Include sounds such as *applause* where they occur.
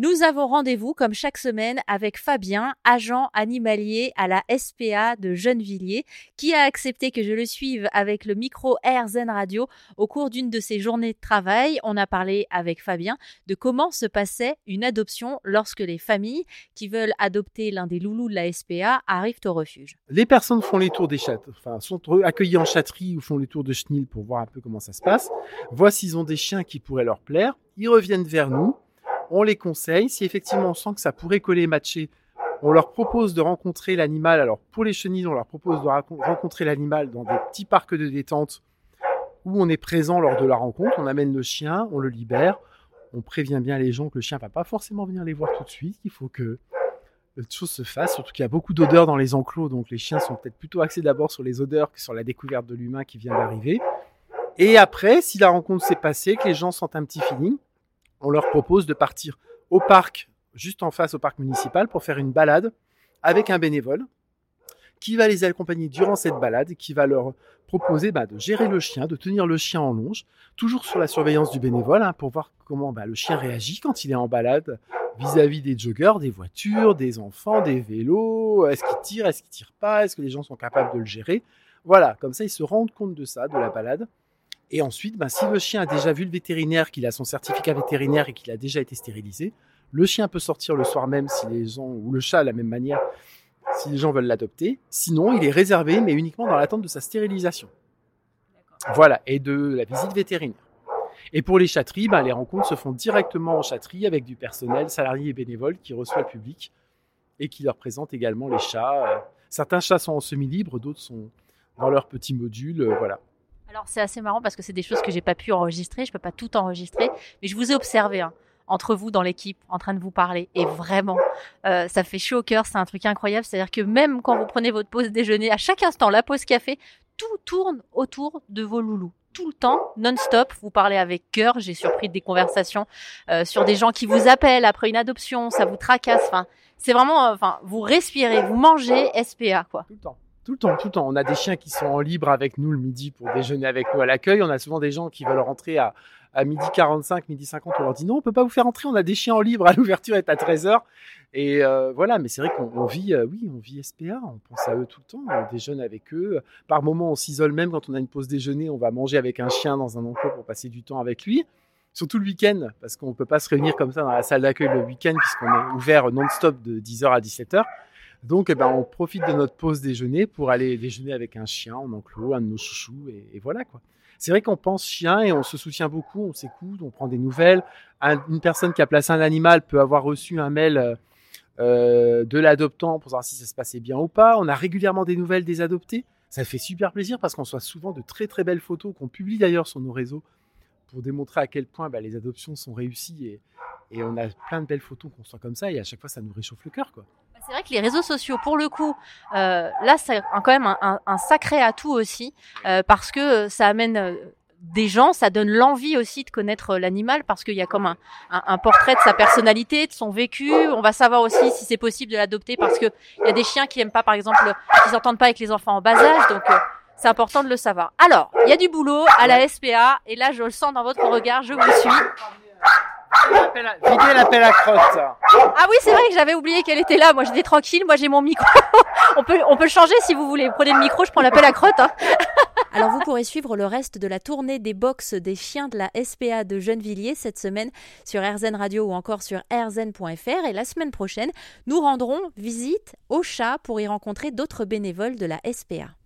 Nous avons rendez-vous, comme chaque semaine, avec Fabien, agent animalier à la SPA de Gennevilliers, qui a accepté que je le suive avec le micro RZN Radio au cours d'une de ses journées de travail. On a parlé avec Fabien de comment se passait une adoption lorsque les familles qui veulent adopter l'un des loulous de la SPA arrivent au refuge. Les personnes font les tours des chats, enfin, sont accueillies en chatterie ou font les tours de chenil pour voir un peu comment ça se passe. Voient s'ils ont des chiens qui pourraient leur plaire. Ils reviennent vers nous on les conseille. Si effectivement on sent que ça pourrait coller matcher, on leur propose de rencontrer l'animal. Alors pour les chenilles, on leur propose de rencontrer l'animal dans des petits parcs de détente où on est présent lors de la rencontre. On amène le chien, on le libère. On prévient bien les gens que le chien va pas forcément venir les voir tout de suite. Il faut que la chose se fasse, surtout qu'il y a beaucoup d'odeurs dans les enclos, donc les chiens sont peut-être plutôt axés d'abord sur les odeurs que sur la découverte de l'humain qui vient d'arriver. Et après, si la rencontre s'est passée, que les gens sentent un petit feeling, on leur propose de partir au parc, juste en face au parc municipal, pour faire une balade avec un bénévole qui va les accompagner durant cette balade, qui va leur proposer bah, de gérer le chien, de tenir le chien en longe, toujours sur la surveillance du bénévole, hein, pour voir comment bah, le chien réagit quand il est en balade vis-à-vis des joggeurs, des voitures, des enfants, des vélos. Est-ce qu'il tire, est-ce qu'il tire pas, est-ce que les gens sont capables de le gérer? Voilà, comme ça ils se rendent compte de ça, de la balade. Et ensuite, ben, si le chien a déjà vu le vétérinaire, qu'il a son certificat vétérinaire et qu'il a déjà été stérilisé, le chien peut sortir le soir même si les gens, ou le chat de la même manière, si les gens veulent l'adopter. Sinon, il est réservé, mais uniquement dans l'attente de sa stérilisation. Voilà, et de la visite vétérinaire. Et pour les chatteries, ben, les rencontres se font directement en chatterie avec du personnel, salarié et bénévole qui reçoit le public et qui leur présente également les chats. Certains chats sont en semi-libre, d'autres sont dans leur petit module. Voilà. Alors c'est assez marrant parce que c'est des choses que j'ai pas pu enregistrer, je peux pas tout enregistrer, mais je vous ai observé hein, entre vous dans l'équipe en train de vous parler et vraiment euh, ça fait chaud au cœur, c'est un truc incroyable, c'est-à-dire que même quand vous prenez votre pause déjeuner, à chaque instant la pause café, tout tourne autour de vos loulous tout le temps, non-stop. Vous parlez avec cœur. J'ai surpris des conversations euh, sur des gens qui vous appellent après une adoption, ça vous tracasse. Enfin, c'est vraiment, euh, enfin, vous respirez, vous mangez SPA quoi. Tout le temps. Tout le temps, tout le temps. On a des chiens qui sont en libre avec nous le midi pour déjeuner avec nous à l'accueil. On a souvent des gens qui veulent rentrer à, à midi 45, midi 50. On leur dit non, on peut pas vous faire entrer. On a des chiens en libre. À *laughs* l'ouverture est à 13 h Et euh, voilà, mais c'est vrai qu'on vit, euh, oui, on vit SPA. On pense à eux tout le temps. On déjeune avec eux. Par moment, on s'isole même quand on a une pause déjeuner. On va manger avec un chien dans un enclos pour passer du temps avec lui. Surtout le week-end, parce qu'on peut pas se réunir comme ça dans la salle d'accueil le week-end puisqu'on est ouvert non-stop de 10h à 17h. Donc, eh ben, on profite de notre pause déjeuner pour aller déjeuner avec un chien en enclos, un de nos chouchous, et, voilà quoi. C'est vrai qu'on pense chien et on se soutient beaucoup, on s'écoute, on prend des nouvelles. une personne qui a placé un animal peut avoir reçu un mail euh, de l'adoptant pour savoir si ça se passait bien ou pas. On a régulièrement des nouvelles des adoptés. Ça fait super plaisir parce qu'on soit souvent de très très belles photos qu'on publie d'ailleurs sur nos réseaux pour démontrer à quel point bah, les adoptions sont réussies et, et on a plein de belles photos qu'on soit comme ça et à chaque fois ça nous réchauffe le cœur quoi. C'est vrai que les réseaux sociaux, pour le coup, euh, là, c'est quand même un, sacré atout aussi, euh, parce que ça amène euh, des gens, ça donne l'envie aussi de connaître l'animal, parce qu'il y a comme un, un, portrait de sa personnalité, de son vécu. On va savoir aussi si c'est possible de l'adopter, parce que il y a des chiens qui aiment pas, par exemple, qui s'entendent pas avec les enfants en bas âge, donc c'est important de le savoir. Alors, il y a du boulot à la SPA, et là, je le sens dans votre regard, je vous suis. Videz l'appel à crotte. Ah oui, c'est vrai que j'avais oublié qu'elle était là. Moi, j'étais tranquille. Moi, j'ai mon micro. *laughs* on peut, on peut le changer si vous voulez. Prenez le micro, je prends l'appel à crotte. Hein. *laughs* Alors, vous pourrez suivre le reste de la tournée des box des chiens de la SPA de Gennevilliers cette semaine sur RZN Radio ou encore sur rzn.fr. Et la semaine prochaine, nous rendrons visite au chat pour y rencontrer d'autres bénévoles de la SPA.